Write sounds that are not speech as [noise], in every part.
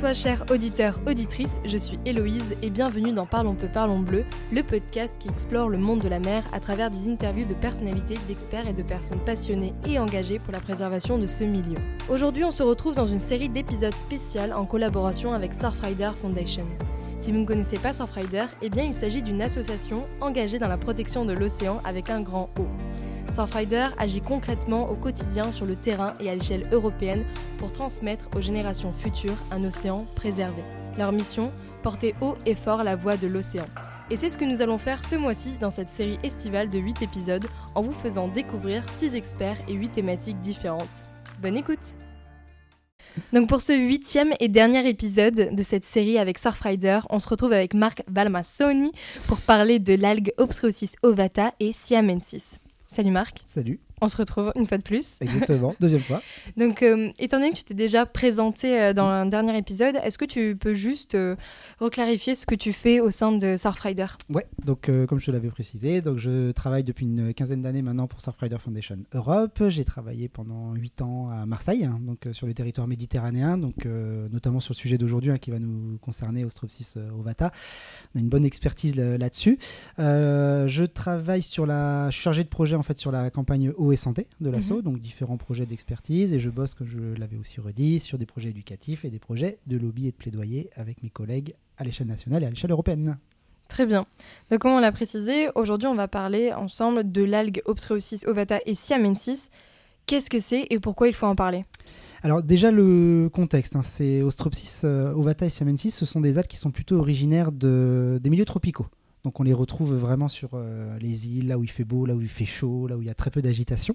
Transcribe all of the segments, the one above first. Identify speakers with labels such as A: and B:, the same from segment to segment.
A: Toi, cher auditeur, auditrice, je suis Héloïse et bienvenue dans Parlons peu, parlons bleu, le podcast qui explore le monde de la mer à travers des interviews de personnalités, d'experts et de personnes passionnées et engagées pour la préservation de ce milieu. Aujourd'hui, on se retrouve dans une série d'épisodes spéciaux en collaboration avec Surfrider Foundation. Si vous ne connaissez pas Surfrider, eh bien il s'agit d'une association engagée dans la protection de l'océan avec un grand O. Surfrider agit concrètement au quotidien sur le terrain et à l'échelle européenne pour transmettre aux générations futures un océan préservé. Leur mission Porter haut et fort la voix de l'océan. Et c'est ce que nous allons faire ce mois-ci dans cette série estivale de 8 épisodes en vous faisant découvrir 6 experts et 8 thématiques différentes. Bonne écoute donc pour ce huitième et dernier épisode de cette série avec Surfrider, on se retrouve avec Marc Balmassoni pour parler de l'algue Obstreosis ovata et Siamensis. Salut Marc.
B: Salut.
A: On se retrouve une fois de plus.
B: Exactement, deuxième fois. [laughs]
A: Donc, euh, étant donné que tu t'es déjà présenté euh, dans un dernier épisode, est-ce que tu peux juste euh, reclarifier ce que tu fais au sein de Surfrider
B: Ouais, donc comme je te l'avais précisé, donc je travaille depuis une quinzaine d'années maintenant pour Surfrider Foundation Europe. J'ai travaillé pendant huit ans à Marseille, hein, donc sur le territoire méditerranéen, donc notamment sur le sujet d'aujourd'hui hein, qui va nous concerner Ostropsis ovata. On a une bonne expertise là-dessus. je travaille sur la, je suis chargé de projet en fait sur la campagne eau et santé de l'assaut, mhm. donc différents projets d'expertise. Et je bosse, comme je l'avais aussi redit, sur des projets éducatifs et des projets de lobby et de plaidoyer avec mes collègues à l'échelle nationale et à l'échelle européenne.
A: Très bien. Donc, comme on l'a précisé, aujourd'hui, on va parler ensemble de l'algue Obstreosis ovata et Siamensis. Qu'est-ce que c'est et pourquoi il faut en parler?
B: Alors déjà le contexte, hein, c'est Ostropsis euh, ovata et Siamensis, ce sont des algues qui sont plutôt originaires de, des milieux tropicaux. Donc on les retrouve vraiment sur euh, les îles, là où il fait beau, là où il fait chaud, là où il y a très peu d'agitation.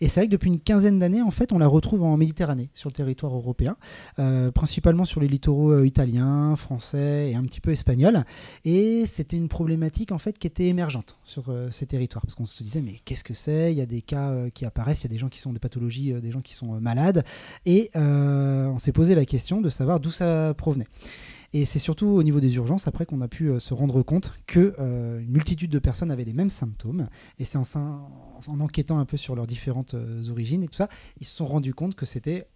B: Et c'est vrai que depuis une quinzaine d'années, en fait, on la retrouve en Méditerranée, sur le territoire européen, euh, principalement sur les littoraux euh, italiens, français et un petit peu espagnols. Et c'était une problématique en fait qui était émergente sur ces territoires, parce qu'on se disait mais qu'est-ce que c'est? Il y a des cas qui apparaissent, il y a des gens qui sont des pathologies, des gens qui sont malades, et on s'est posé la question de savoir d'où ça provenait. Et c'est surtout au niveau des urgences, après, qu'on a pu euh, se rendre compte que euh, multitude de personnes avaient les mêmes symptômes. Et c'est en, en, enquêtant un peu sur leurs différentes euh, origines et tout ça, ils se sont rendus compte que c'était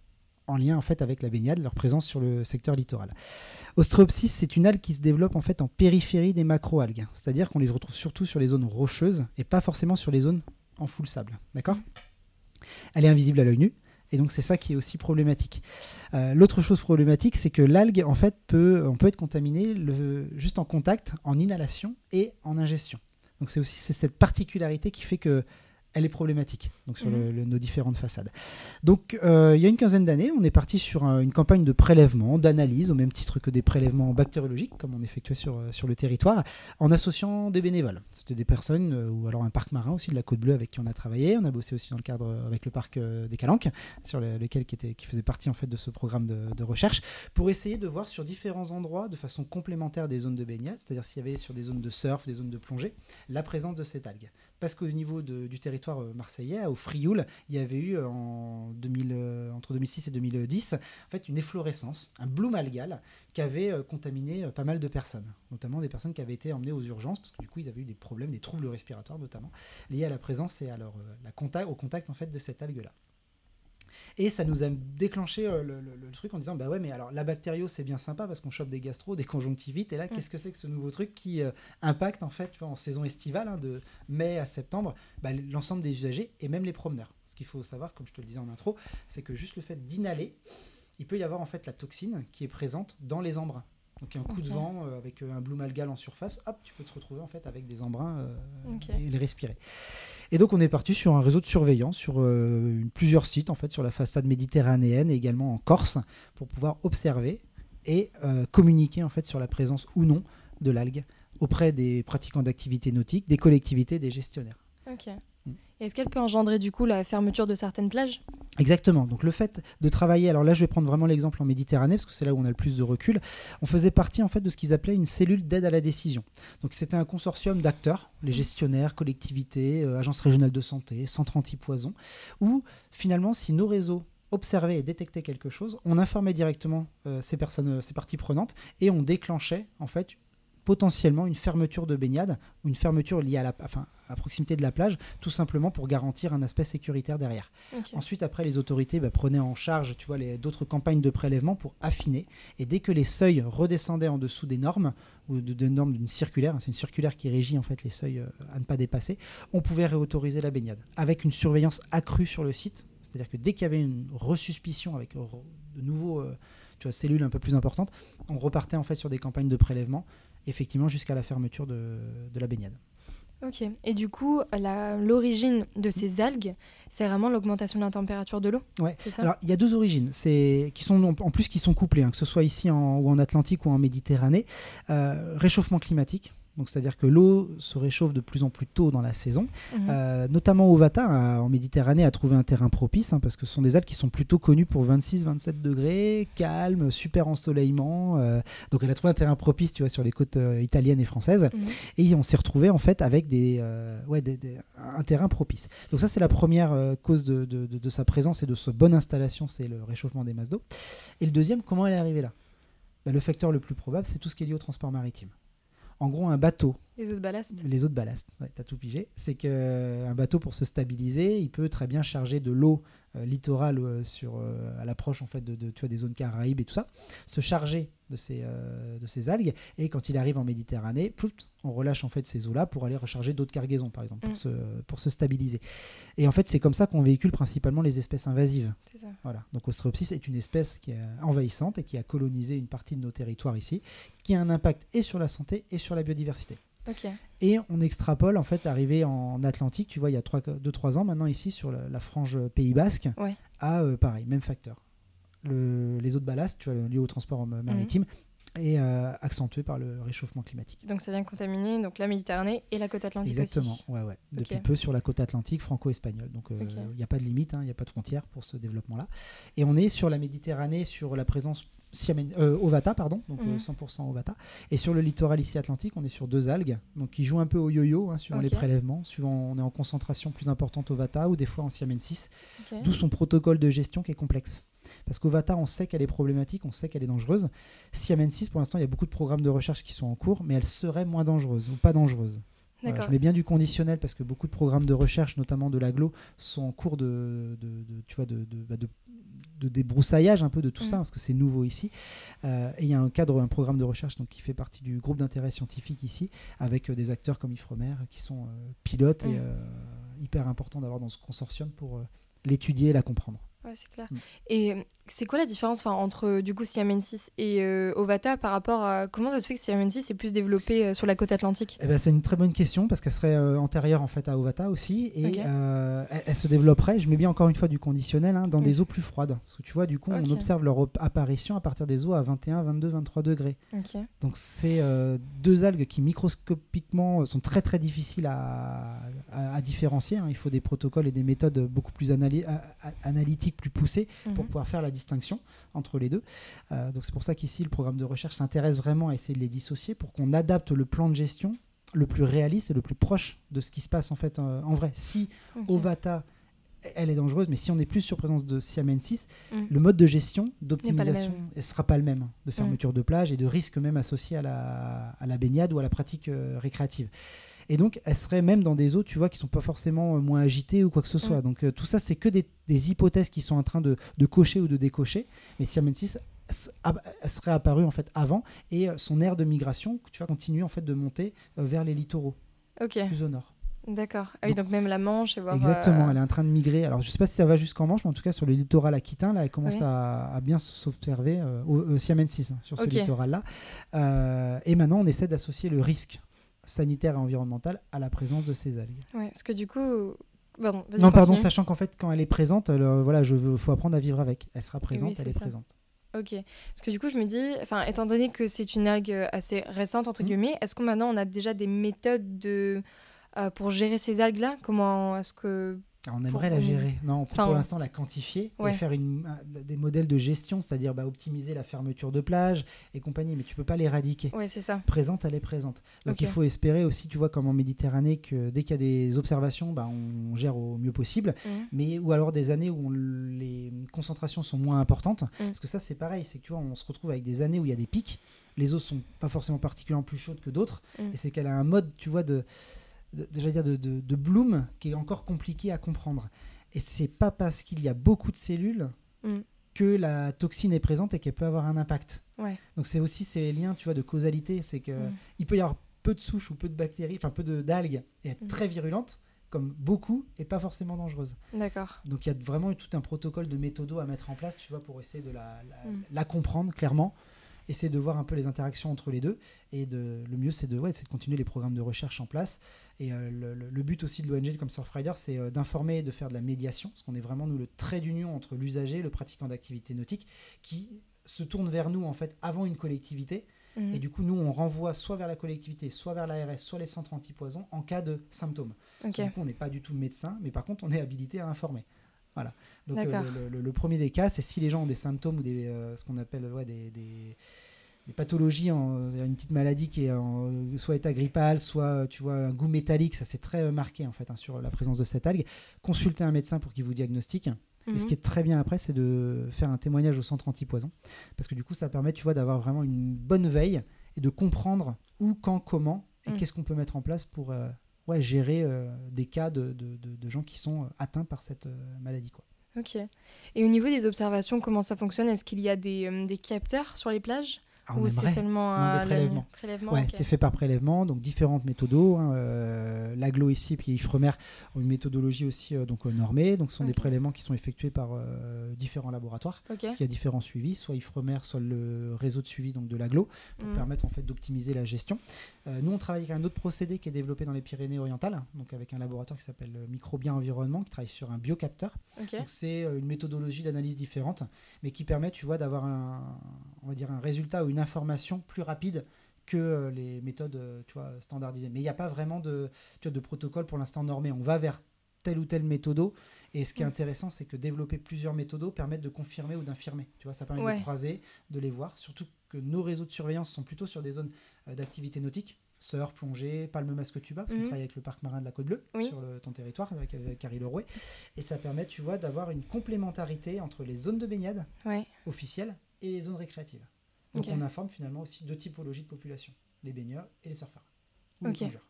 B: en lien en fait avec la baignade, leur présence sur le secteur littoral. Ostreopsis, c'est une algue qui se développe en fait en périphérie des macroalgues, c'est-à-dire qu'on les retrouve surtout sur les zones rocheuses et pas forcément sur les zones en full sable. D'accord? Elle est invisible à l'œil nu. Et donc c'est ça qui est aussi problématique. Euh, l'autre chose problématique, c'est que l'algue, en fait, peut, on peut être contaminé juste en contact, en inhalation et en ingestion. Donc c'est aussi cette particularité qui fait que elle est problématique donc sur mhm. nos différentes façades. Donc euh, il y a une quinzaine d'années, on est parti sur une campagne de prélèvement, d'analyse, au même titre que des prélèvements bactériologiques, comme on effectuait sur, euh, sur le territoire, en associant des bénévoles. C'était des personnes, euh, ou alors un parc marin aussi de la Côte Bleue avec qui on a travaillé. On a bossé aussi dans le cadre avec le parc des Calanques, sur lequel qui, était, qui faisait partie en fait de ce programme de, de recherche, pour essayer de voir sur différents endroits, de façon complémentaire des zones de baignade, c'est-à-dire s'il y avait sur des zones de surf, des zones de plongée, la présence de cette algue parce qu'au niveau du territoire euh, marseillais, au Frioul, il y avait eu euh, en 2000, euh, entre 2006 et 2010 en fait, une efflorescence, un bloom algal qui avait contaminé pas mal de personnes, notamment des personnes qui avaient été emmenées aux urgences parce que du coup ils avaient eu des problèmes, des troubles respiratoires notamment, liés à la présence et à au contact en fait de cette algue-là. Et ça nous a déclenché euh, le, truc en disant bah ouais, mais alors la bactério c'est bien sympa parce qu'on chope des gastro, des conjonctivites. Et là, mm. qu'est-ce que c'est que ce nouveau truc qui euh, impacte en fait, tu vois, en saison estivale, hein, de mai à septembre, bah, l'ensemble des usagers et même les promeneurs. Ce qu'il faut savoir, comme je te le disais en intro, c'est que juste le fait d'inhaler, il peut y avoir en fait la toxine qui est présente dans les embruns. Donc un coup de vent euh, avec un bloom algal en surface, hop, tu peux te retrouver en fait avec des embruns et les respirer. Et donc on est parti sur un réseau de surveillance sur euh, plusieurs sites en fait sur la façade méditerranéenne et également en Corse pour pouvoir observer et euh, communiquer en fait sur la présence ou non de l'algue auprès des pratiquants d'activités nautiques, des collectivités, des gestionnaires.
A: Est-ce qu'elle peut engendrer du coup la fermeture de certaines plages?
B: Exactement. Donc le fait de travailler, alors là je vais prendre vraiment l'exemple en Méditerranée parce que c'est là où on a le plus de recul. On faisait partie en fait de ce qu'ils appelaient une cellule d'aide à la décision. Donc c'était un consortium d'acteurs, les gestionnaires, collectivités, euh, agences régionales de santé, centres anti-poison, où finalement si nos réseaux observaient et détectaient quelque chose, on informait directement euh, ces personnes, euh, ces parties prenantes et on déclenchait en fait potentiellement une fermeture de baignade ou une fermeture liée à la, enfin, à proximité de la plage, tout simplement pour garantir un aspect sécuritaire derrière. Ensuite, après, les autorités bah, prenaient en charge, tu vois, d'autres campagnes de prélèvement pour affiner. Et dès que les seuils redescendaient en dessous des normes ou de, normes d'une circulaire, hein, c'est une circulaire qui régit en fait les seuils euh, à ne pas dépasser, on pouvait réautoriser la baignade avec une surveillance accrue sur le site. C'est-à-dire que dès qu'il y avait une resuspicion avec de nouveaux euh, tu vois, cellules un peu plus importantes, on repartait en fait sur des campagnes de prélèvement, effectivement jusqu'à la fermeture de, la baignade.
A: Ok. Et du coup, l'origine de ces algues, c'est vraiment l'augmentation de la température de l'eau
B: Ouais. Alors, il y a deux origines, c'est qui sont en plus qui sont couplées, hein, que ce soit ici en, ou en Atlantique ou en Méditerranée. Euh, réchauffement climatique, donc c'est-à-dire que l'eau se réchauffe de plus en plus tôt dans la saison. Mhm. Euh, notamment Ovata, euh, en Méditerranée, a trouvé un terrain propice, hein, parce que ce sont des Alpes qui sont plutôt connues pour 26-27 degrés, calme, super ensoleillement. Euh, donc elle a trouvé un terrain propice, tu vois, sur les côtes italiennes et françaises. Mhm. Et on s'est retrouvé en fait avec des, ouais, un terrain propice. Donc ça c'est la première cause de, de, sa présence et de sa bonne installation, c'est le réchauffement des masses d'eau. Et le deuxième, comment elle est arrivée là? Bah, Le facteur le plus probable, c'est tout ce qui est lié au transport maritime. En gros, un bateau.
A: Les eaux de ballast.
B: Les eaux de ballast, ouais, t'as tout pigé. C'est qu'un bateau, pour se stabiliser, il peut très bien charger de l'eau euh, littorale euh, sur, euh, à l'approche en fait, de, tu vois, des zones caraïbes et tout ça, se charger de ces, de ces algues. Et quand il arrive en Méditerranée, on relâche en fait ces eaux-là pour aller recharger d'autres cargaisons, par exemple, pour, mm. se, pour se stabiliser. Et en fait, c'est comme ça qu'on véhicule principalement les espèces invasives. Ça. Voilà. Donc Ostreopsis est une espèce qui est envahissante et qui a colonisé une partie de nos territoires ici, qui a un impact et sur la santé et sur la biodiversité. Et on extrapole, en fait, arrivé en Atlantique, tu vois, il y a 2-3 ans maintenant ici, sur la, frange Pays Basque, à euh, pareil, même facteur. les eaux de ballast, tu vois, liées au transport maritime, et euh, accentué par le réchauffement climatique.
A: Donc ça vient contaminer donc la Méditerranée et la côte atlantique
B: Exactement, ouais, ouais. Depuis peu sur la côte atlantique franco-espagnole. Donc euh, il n'y a pas de limite, hein, il n'y a pas de frontière pour ce développement-là. Et on est sur la Méditerranée, sur la présence euh, Ovata, pardon, donc 100% mhm. Ovata. Et sur le littoral ici atlantique, on est sur deux algues, donc qui jouent un peu au yo-yo, hein, suivant les prélèvements. Suivant, on est en concentration plus importante Ovata ou des fois en siamensis, d'où son protocole de gestion qui est complexe. Parce qu'Ovata, on sait qu'elle est problématique, on sait qu'elle est dangereuse. Siamensis, pour l'instant, il y a beaucoup de programmes de recherche qui sont en cours, mais elle serait moins dangereuse ou pas dangereuse. Je mets bien du conditionnel parce que beaucoup de programmes de recherche, notamment de l'aglo, sont en cours de, tu vois, de, bah, de débroussaillage un peu de tout ça, mm. parce que c'est nouveau ici. Euh, et il y a un cadre, un programme de recherche donc, qui fait partie du groupe d'intérêt scientifique ici, avec euh, des acteurs comme Ifremer, qui sont euh, pilotes et mm. hyper important d'avoir dans ce consortium pour l'étudier et la comprendre.
A: Ouais, c'est clair. Mm. Et c'est quoi la différence entre euh, du coup Siamensis et euh, Ovata par rapport à comment ça se fait que Siamensis est plus développé sur la côte atlantique?
B: Eh ben, C'est une très bonne question parce qu'elle serait antérieure en fait à Ovata aussi et elle, se développerait, je mets bien encore une fois du conditionnel, hein, dans des eaux plus froides. Parce que tu vois, du coup, on observe leur apparition à partir des eaux à 21, 22, 23 degrés. Donc c'est deux algues qui microscopiquement sont très très difficiles à, à, différencier. Hein. Il faut des protocoles et des méthodes beaucoup plus analytiques plus poussé pour mhm. pouvoir faire la distinction entre les deux. Euh, donc c'est pour ça qu'ici le programme de recherche s'intéresse vraiment à essayer de les dissocier pour qu'on adapte le plan de gestion le plus réaliste et le plus proche de ce qui se passe en fait euh, en vrai. Si Ovata elle est dangereuse, mais si on est plus sur présence de Siamensis, mhm. le mode de gestion, d'optimisation, ne sera pas le même, hein, de fermeture de plage et de risque même associé à la, à la baignade ou à la pratique euh, récréative. Et donc, elle serait même dans des eaux, tu vois, qui sont pas forcément euh, moins agitées ou quoi que ce soit. Mm. Donc, euh, tout ça, c'est que des, hypothèses qui sont en train de, cocher ou de décocher. Mais Siamensis serait apparu en fait avant et euh, son aire de migration, tu vois, continue en fait de monter vers les littoraux, plus au nord.
A: D'accord. Ah oui, donc, même la Manche et voir.
B: Exactement, elle est en train de migrer. Alors, je sais pas si ça va jusqu'en Manche, mais en tout cas, sur le littoral aquitain, là, elle commence à, bien s'observer au, Siamensis, hein, sur ce littoral-là. et maintenant, on essaie d'associer le risque sanitaire et environnementale à la présence de ces algues.
A: Ouais, parce que du coup, Pardon,
B: non, pardon, sachant qu'en fait, quand elle est présente, voilà, je veux, faut apprendre à vivre avec. Elle sera présente, elle est présente.
A: Ok, parce que du coup, je me dis, enfin, étant donné que c'est une algue assez récente entre mmh. guillemets, est-ce qu'on maintenant on a déjà des méthodes de euh, pour gérer ces algues-là? Comment est-ce que
B: on aimerait la gérer. Non, pour, pour l'instant la quantifier et faire une, des modèles de gestion, c'est-à-dire bah, optimiser la fermeture de plage et compagnie. Mais tu peux pas l'éradiquer.
A: Oui, c'est ça.
B: Présente, elle est présente. Donc il faut espérer aussi, tu vois, comme en Méditerranée, que dès qu'il y a des observations, bah, on gère au mieux possible. Mmh. Mais ou alors des années où les concentrations sont moins importantes, mmh. parce que ça c'est pareil, c'est que tu vois, on se retrouve avec des années où il y a des pics. Les eaux sont pas forcément particulièrement plus chaudes que d'autres, mmh. et c'est qu'elle a un mode, tu vois, de de, de, de, bloom qui est encore compliqué à comprendre. Et c'est pas parce qu'il y a beaucoup de cellules mm. que la toxine est présente et qu'elle peut avoir un impact. Donc c'est aussi ces liens, tu vois, de causalité, c'est que mm. il peut y avoir peu de souches ou peu de bactéries, enfin peu d'algues et être mm. très virulente, comme beaucoup et pas forcément dangereuse.
A: D'accord.
B: Donc il y a vraiment tout un protocole de méthodo à mettre en place, tu vois, pour essayer de la, la comprendre clairement essayer de voir un peu les interactions entre les deux. Et de, le mieux, c'est de, ouais, de continuer les programmes de recherche en place. Et euh, le, but aussi de l'ONG comme Surfrider, c'est euh, d'informer et de faire de la médiation, parce qu'on est vraiment, nous, le trait d'union entre l'usager, le pratiquant d'activité nautique, qui se tourne vers nous, en fait, avant une collectivité. Mhm. Et du coup, nous, on renvoie soit vers la collectivité, soit vers l'ARS, soit les centres antipoison en cas de symptômes. Du coup, on n'est pas du tout médecin, mais par contre, on est habilité à informer. Voilà. Donc euh, le, premier des cas, c'est si les gens ont des symptômes ou des, ce qu'on appelle ouais, des, des, des pathologies, en, une petite maladie qui est en, soit état grippal, soit tu vois un goût métallique, ça c'est très euh, marqué en fait hein, sur la présence de cette algue. Consultez un médecin pour qu'il vous diagnostique. Et ce mhm. qui est très bien après, c'est de faire un témoignage au centre antipoison, parce que du coup, ça permet, tu vois, d'avoir vraiment une bonne veille et de comprendre où, quand, comment et mhm. qu'est-ce qu'on peut mettre en place pour euh, gérer euh, des cas de, de, de, gens qui sont atteints par cette maladie, quoi.
A: Ok. Et au niveau des observations, comment ça fonctionne? Est-ce qu'il y a des, des capteurs sur les plages?
B: Ah, Ou c'est seulement un prélèvement. ouais, c'est fait par prélèvement, donc différentes méthodes. Hein, euh, L'aglo ici, puis Ifremer ont une méthodologie aussi euh, donc euh, normée. Donc ce sont des prélèvements qui sont effectués par différents laboratoires. Il y a différents suivis, soit Ifremer, soit le réseau de suivi donc de l'aglo, pour mm. permettre en fait d'optimiser la gestion. nous, on travaille avec un autre procédé qui est développé dans les Pyrénées-Orientales, donc avec un laboratoire qui s'appelle Microbien Environnement, qui travaille sur un biocapteur. Donc c'est une méthodologie d'analyse différente, mais qui permet, tu vois, d'avoir un, on va dire un résultat ou une information plus rapide que euh, les méthodes euh, tu vois, standardisées. Mais il n'y a pas vraiment de, tu vois, de protocole pour l'instant normé. On va vers telle ou telle méthode. Et ce qui est mm. intéressant, c'est que développer plusieurs méthodes permet de confirmer ou d'infirmer. Tu vois, ça permet de croiser, de les voir. Surtout que nos réseaux de surveillance sont plutôt sur des zones euh, d'activité nautique. Surf, plongée, palme masque tuba, parce qu'on mm. travaille avec le parc marin de la Côte Bleue sur le, ton territoire, avec, Carrie Lerouet. Et ça permet, tu vois, d'avoir une complémentarité entre les zones de baignade officielles et les zones récréatives. Donc on informe finalement aussi deux typologies de population, les baigneurs et les surfeurs. Ou les plongeurs.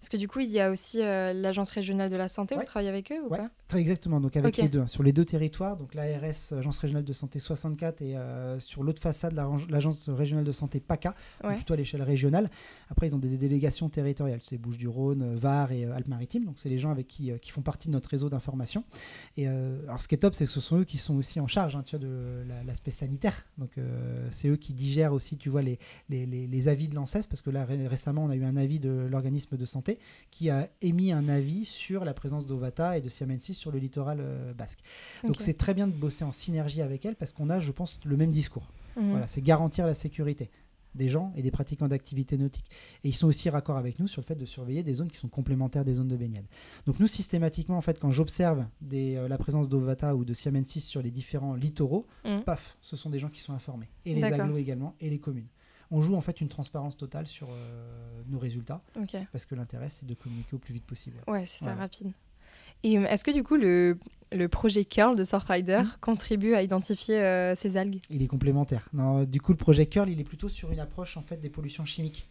A: Parce que du coup, il y a aussi euh, l'Agence régionale de la santé, vous travaillez avec eux ou pas?
B: Très exactement, donc avec les deux. Hein. Sur les deux territoires, donc l'ARS, Agence régionale de santé 64, et euh, sur l'autre façade, l'Agence régionale de santé PACA, plutôt à l'échelle régionale. Après, ils ont des délégations territoriales, c'est Bouches-du-Rhône, Var et euh, Alpes-Maritimes, donc c'est les gens avec qui, qui font partie de notre réseau d'information. Et alors, ce qui est top, c'est que ce sont eux qui sont aussi en charge hein, tu vois, de l'aspect sanitaire. Donc, c'est eux qui digèrent aussi, tu vois, les, les, les avis de l'ANSES, parce que là, récemment, on a eu un avis de l'organisme de santé qui a émis un avis sur la présence d'Ovata et de Siamensis sur le littoral euh, basque. Donc c'est très bien de bosser en synergie avec elle parce qu'on a, je pense, le même discours. Mhm. Voilà, c'est garantir la sécurité des gens et des pratiquants d'activité nautique. Et ils sont aussi raccord avec nous sur le fait de surveiller des zones qui sont complémentaires des zones de baignade. Donc nous, systématiquement, en fait, quand j'observe euh, la présence d'Ovata ou de Siamensis sur les différents littoraux, mhm. paf, ce sont des gens qui sont informés. Et les agglos également, et les communes on joue en fait une transparence totale sur euh, nos résultats. Parce que l'intérêt, c'est de communiquer au plus vite possible.
A: Ouais, c'est ça, rapide. Et euh, est-ce que du coup, le, le projet Curl de Surfrider mmh. contribue à identifier euh, ces algues?
B: Il est complémentaire. Non, du coup, le projet Curl, il est plutôt sur une approche en fait des pollutions chimiques.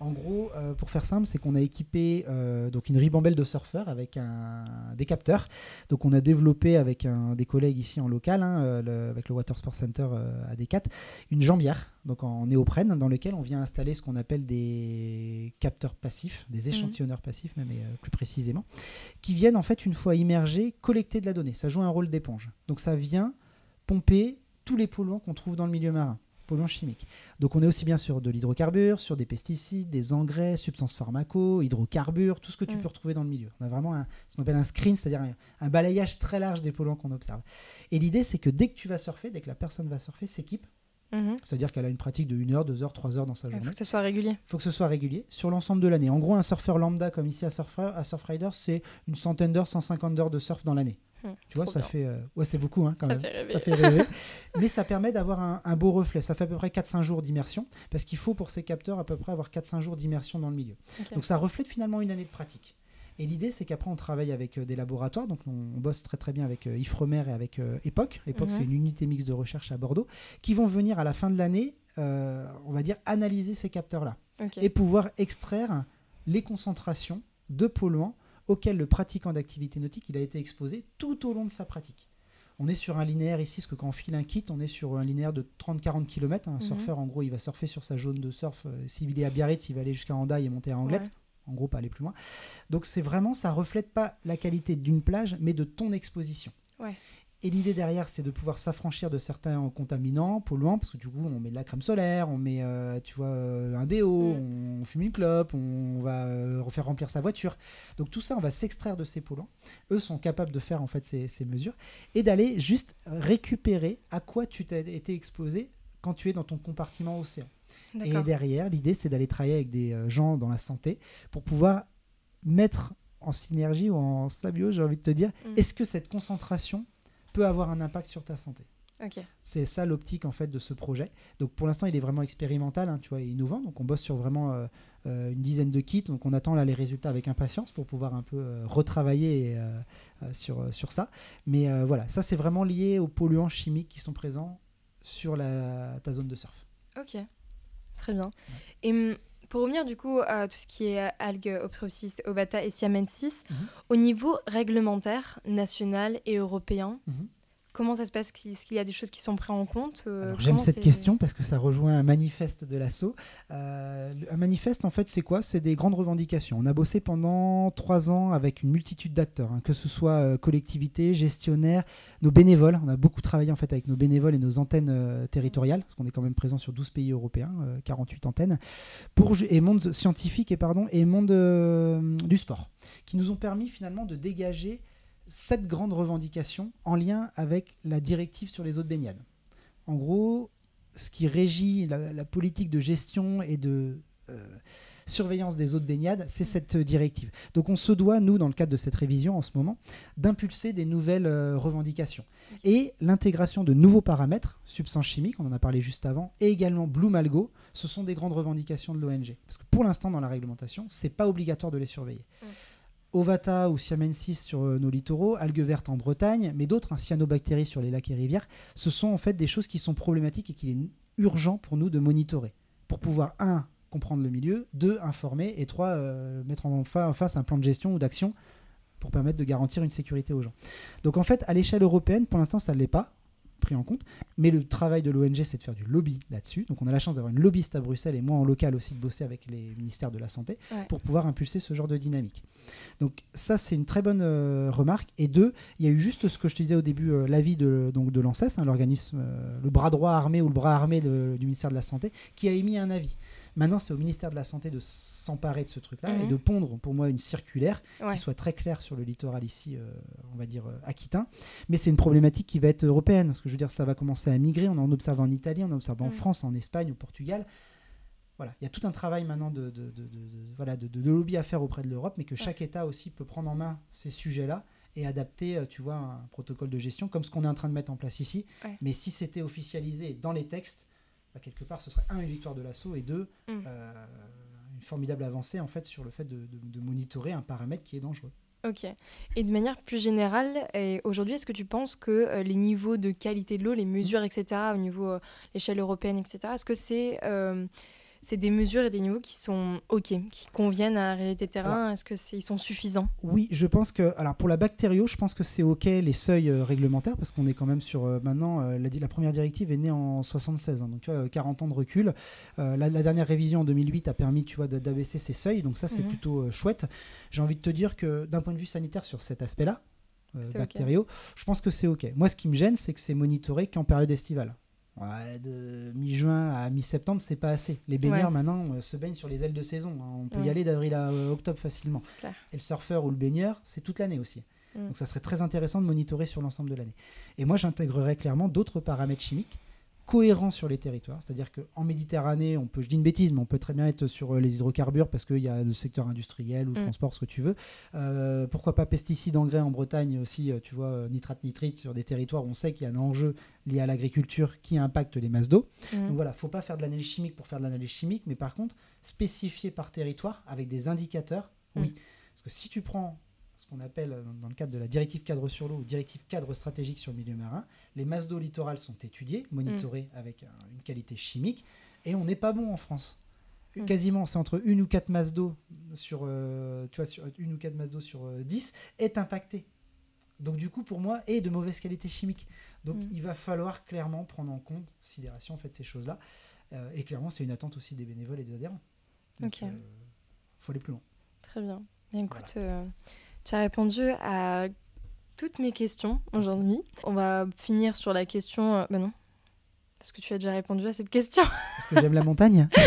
B: En gros, euh, pour faire simple, c'est qu'on a équipé euh, donc une ribambelle de surfeurs avec un, des capteurs. Donc on a développé avec un, des collègues ici en local, hein, euh, avec le Water Sports Center à D4, une jambière donc en néoprène dans lequel on vient installer ce qu'on appelle des capteurs passifs, des mhm. échantillonneurs passifs même plus précisément, qui viennent en fait une fois immergés collecter de la donnée. Ça joue un rôle d'éponge. Donc ça vient pomper tous les polluants qu'on trouve dans le milieu marin polluants chimiques. Donc on est aussi bien sur de l'hydrocarbure, sur des pesticides, des engrais, substances pharmaco, hydrocarbures, tout ce que tu mm. peux retrouver dans le milieu. On a vraiment un, ce qu'on appelle un screen, c'est-à-dire un, balayage très large des polluants qu'on observe. Et l'idée, c'est que dès que tu vas surfer, dès que la personne va surfer, s'équipe
A: Mhm.
B: C'est-à-dire qu'elle a une pratique de 1 heure, 2 heures, 3 heures dans sa
A: Il
B: journée.
A: faut que ça soit régulier.
B: Il faut que ce soit régulier sur l'ensemble de l'année. En gros, un surfeur lambda comme ici à, Surfer, à Surfrider, c'est une centaine d'heures, 150 heures de surf dans l'année.
A: Hmm,
B: Tu vois, ça
A: bien.
B: fait. euh, Ouais, c'est beaucoup hein, quand
A: Ça
B: même.
A: fait.
B: Ça fait rêver. [laughs] Mais ça permet d'avoir un, un beau reflet. Ça fait à peu près 4-5 jours d'immersion. Parce qu'il faut pour ces capteurs à peu près avoir 4-5 jours d'immersion dans le milieu. Donc ça reflète finalement une année de pratique. Et l'idée, c'est qu'après, on travaille avec euh, des laboratoires. Donc, on, on bosse très très bien avec euh, Ifremer et avec euh, EPOC. EPOC,
A: Mhm.
B: c'est une unité mixte de recherche à Bordeaux, qui vont venir à la fin de l'année, euh, on va dire, analyser ces capteurs-là et pouvoir extraire les concentrations de polluants auxquels le pratiquant d'activité nautique il a été exposé tout au long de sa pratique. On est sur un linéaire ici, parce que quand on file un kit, on est sur un linéaire de 30-40 km. Un
A: Mhm.
B: surfeur, en gros, il va surfer sur sa zone de surf. euh, S'il est à Biarritz, il va aller jusqu'à Hendaye et monter à Anglette.
A: Ouais.
B: En gros, pas aller plus loin. Donc, c'est vraiment, ça reflète pas la qualité d'une plage, mais de ton exposition.
A: Ouais.
B: Et l'idée derrière, c'est de pouvoir s'affranchir de certains contaminants, polluants, parce que du coup, on met de la crème solaire, on met, euh, tu vois, euh, un déo,
A: Mm.
B: on fume une clope, on va euh, refaire remplir sa voiture. Donc tout ça, on va s'extraire de ces polluants. Eux sont capables de faire en fait ces, ces mesures et d'aller juste récupérer à quoi tu t'as été exposé quand tu es dans ton compartiment océan. Et derrière, l'idée, c'est d'aller travailler avec des gens dans la santé pour pouvoir mettre en synergie ou en symbiose, j'ai envie de te dire,
A: Mm.
B: est-ce que cette concentration peut avoir un impact sur ta santé
A: Ok.
B: c'est ça l'optique en fait de ce projet. Donc pour l'instant, il est vraiment expérimental, hein, tu vois, et innovant. Donc on bosse sur vraiment euh, euh, une dizaine de kits. Donc on attend là les résultats avec impatience pour pouvoir un peu euh, retravailler sur, sur ça. Mais voilà, ça c'est vraiment lié aux polluants chimiques qui sont présents sur la, ta zone de surf.
A: Ok. Très bien. Et hum, pour revenir du coup à tout ce qui est algues, Optropsis, Obata et Siamensis,
B: Mhm.
A: au niveau réglementaire, national et européen,
B: Mhm.
A: Comment ça se passe Est-ce qu'il y a des choses qui sont prises en compte Euh,
B: J'aime cette question parce que ça rejoint un manifeste de l'assaut. Euh, un manifeste, en fait, c'est quoi? C'est des grandes revendications. On a bossé pendant trois ans avec une multitude d'acteurs, hein, que ce soit euh, collectivités, gestionnaires, nos bénévoles. On a beaucoup travaillé en fait avec nos bénévoles et nos antennes euh, territoriales, parce qu'on est quand même présent sur 12 pays européens, euh, 48 antennes, pour, et monde scientifique et, pardon, et monde euh, du sport, qui nous ont permis finalement de dégager sept grandes revendications en lien avec la directive sur les eaux de baignade. En gros, ce qui régit la, politique de gestion et de euh, surveillance des eaux de baignade, c'est cette directive. Donc on se doit, nous, dans le cadre de cette révision en ce moment, d'impulser des nouvelles euh, revendications. Et l'intégration de nouveaux paramètres, substances chimiques, on en a parlé juste avant, et également Blue Malgo, ce sont des grandes revendications de l'ONG. Parce que pour l'instant, dans la réglementation, c'est pas obligatoire de les surveiller.
A: Mm.
B: Ovata ou Siamensis sur euh, nos littoraux, algues vertes en Bretagne, mais d'autres, hein, cyanobactéries sur les lacs et rivières, ce sont en fait des choses qui sont problématiques et qu'il est urgent pour nous de monitorer. Pour pouvoir, un, comprendre le milieu, deux, informer, et trois, euh, mettre en, fa- en face un plan de gestion ou d'action pour permettre de garantir une sécurité aux gens. Donc en fait, à l'échelle européenne, pour l'instant, ça ne l'est pas pris en compte, mais le travail de l'ONG, c'est de faire du lobby là-dessus. Donc on a la chance d'avoir une lobbyiste à Bruxelles et moi en local aussi de bosser avec les ministères de la Santé
A: Ouais.
B: pour pouvoir impulser ce genre de dynamique. Donc ça, c'est une très bonne euh, remarque. Et deux, il y a eu juste ce que je te disais au début, euh, l'avis de, donc de l'ANSES, hein, l'organisme, euh, le bras droit armé ou le bras armé de- du ministère de la Santé, qui a émis un avis. Maintenant, c'est au ministère de la Santé de s'emparer de ce truc-là et
A: Mhm.
B: de pondre, pour moi, une circulaire
A: Ouais.
B: qui soit très claire sur le littoral ici, euh, on va dire, euh, aquitain. Mais c'est une problématique qui va être européenne, parce que je veux dire, ça va commencer à migrer. On en observe en Italie, on en observe en
A: Mhm.
B: France, en Espagne, au Portugal. Voilà, il y a tout un travail maintenant de, voilà, de, lobby à faire auprès de l'Europe, mais que chaque État aussi peut prendre en main ces sujets-là et adapter, euh, tu vois, un protocole de gestion comme ce qu'on est en train de mettre en place ici.
A: Ouais.
B: Mais si c'était officialisé dans les textes, bah, quelque part, ce serait un, une victoire de l'assaut et deux,
A: Mm.
B: euh, une formidable avancée en fait sur le fait de, de- de monitorer un paramètre qui est dangereux.
A: Ok. Et de manière plus générale, et aujourd'hui, est-ce que tu penses que euh, les niveaux de qualité de l'eau, les mesures, etc., au niveau euh, l'échelle européenne, etc., est-ce que c'est c'est des mesures et des niveaux qui sont ok, qui conviennent à la réalité terrain Est-ce que c'est ils sont suffisants?
B: Oui, je pense que. Alors pour la bactério, je pense que c'est OK les seuils euh, réglementaires parce qu'on est quand même sur. euh, maintenant, euh, la, première directive est née en 76, hein, donc tu vois, euh, 40 ans de recul. La, la dernière révision en 2008 a permis, tu vois, d'a- d'abaisser ces seuils, donc ça c'est
A: Mhm.
B: plutôt chouette. J'ai envie de te dire que d'un point de vue sanitaire sur cet aspect-là, bactério, je pense que c'est OK. Moi, ce qui me gêne, c'est que c'est monitoré qu'en période estivale. Ouais, de mi-juin à mi-septembre, c'est pas assez. Les baigneurs
A: Ouais.
B: maintenant euh, se baignent sur les ailes de saison. hein. On peut y aller d'avril à euh, octobre facilement. Et le surfeur ou le baigneur, c'est toute l'année aussi.
A: Mm.
B: Donc ça serait très intéressant de monitorer sur l'ensemble de l'année. Et moi, j'intégrerais clairement d'autres paramètres chimiques cohérent sur les territoires. C'est-à-dire qu'en Méditerranée, on peut, je dis une bêtise, mais on peut très bien être sur euh, les hydrocarbures parce qu'il y a le secteur industriel ou
A: Mm.
B: transport, ce que tu veux. Euh, pourquoi pas pesticides, engrais en Bretagne aussi, euh, tu vois, nitrate, nitrite sur des territoires où on sait qu'il y a un enjeu lié à l'agriculture qui impacte les masses d'eau.
A: Mhm.
B: Donc voilà, faut pas faire de l'analyse chimique pour faire de l'analyse chimique, mais par contre, spécifier par territoire avec des indicateurs, oui.
A: Mm.
B: Parce que si tu prends ce qu'on appelle euh, dans le cadre de la directive cadre sur l'eau ou directive cadre stratégique sur le milieu marin, les masses d'eau littorales sont étudiées, monitorées avec un- une qualité chimique, et on n'est pas bon en France.
A: Mm.
B: Quasiment, c'est entre une ou quatre masses d'eau sur, euh, tu vois, sur une ou quatre masses d'eau sur euh, 10 est impactée. Donc du coup, pour moi, est de mauvaise qualité chimique. Donc
A: Mm.
B: il va falloir clairement prendre en compte, considération en fait ces choses-là. Euh, et clairement, c'est une attente aussi des bénévoles et des adhérents. Donc,
A: Ok.
B: euh, faut aller plus loin.
A: Très bien. Écoute, euh, tu as répondu à toutes mes questions aujourd'hui. On va finir sur la question. euh, bah non. Parce que tu as déjà répondu à cette question. [laughs]
B: Parce que j'aime la montagne. [laughs]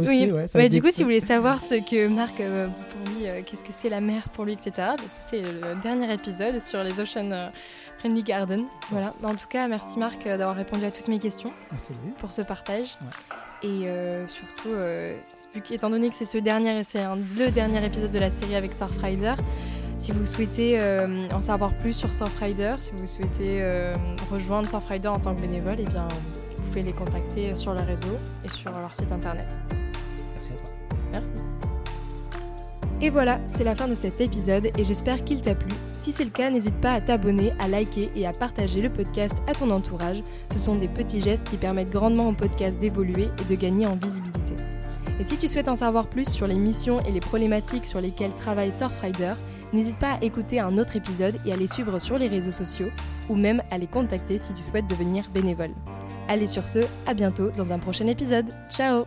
B: Aussi,
A: oui.
B: ouais, ça
A: Ouais, du coup, si vous voulez savoir ce que Marc, euh, pour lui, euh, qu'est-ce que c'est la mer pour lui, etc., bah, c'est le dernier épisode sur les Ocean Friendly Garden. Voilà. Bah, en tout cas, merci Marc d'avoir répondu à toutes mes questions.
B: Merci,
A: pour ce partage.
B: Ouais.
A: Et euh, surtout, euh, vu qu'étant donné que c'est ce dernier, c'est le dernier épisode de la série avec Surfrider, si vous souhaitez euh, en savoir plus sur Surfrider, si vous souhaitez rejoindre Surfrider en tant que bénévole, eh bien, vous pouvez les contacter sur le réseau et sur leur site internet.
B: Merci à toi.
A: Merci. Et voilà, c'est la fin de cet épisode et j'espère qu'il t'a plu. Si c'est le cas, n'hésite pas à t'abonner, à liker et à partager le podcast à ton entourage. Ce sont des petits gestes qui permettent grandement au podcast d'évoluer et de gagner en visibilité. Et si tu souhaites en savoir plus sur les missions et les problématiques sur lesquelles travaille Surfrider, n'hésite pas à écouter un autre épisode et à les suivre sur les réseaux sociaux ou même à les contacter si tu souhaites devenir bénévole. Allez sur ce, à bientôt dans un prochain épisode. Ciao